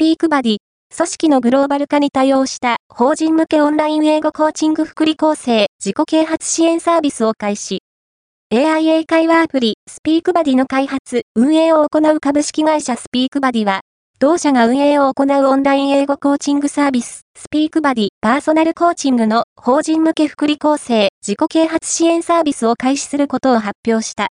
ピークバディ、組織のグローバル化に対応した法人向けオンライン英語コーチング福利構成自己啓発支援サービスを開始。AIA 会話アプリスピークバディの開発、運営を行う株式会社スピークバディは、同社が運営を行うオンライン英語コーチングサービス、スピークバディパーソナルコーチングの法人向け福利構成自己啓発支援サービスを開始することを発表した。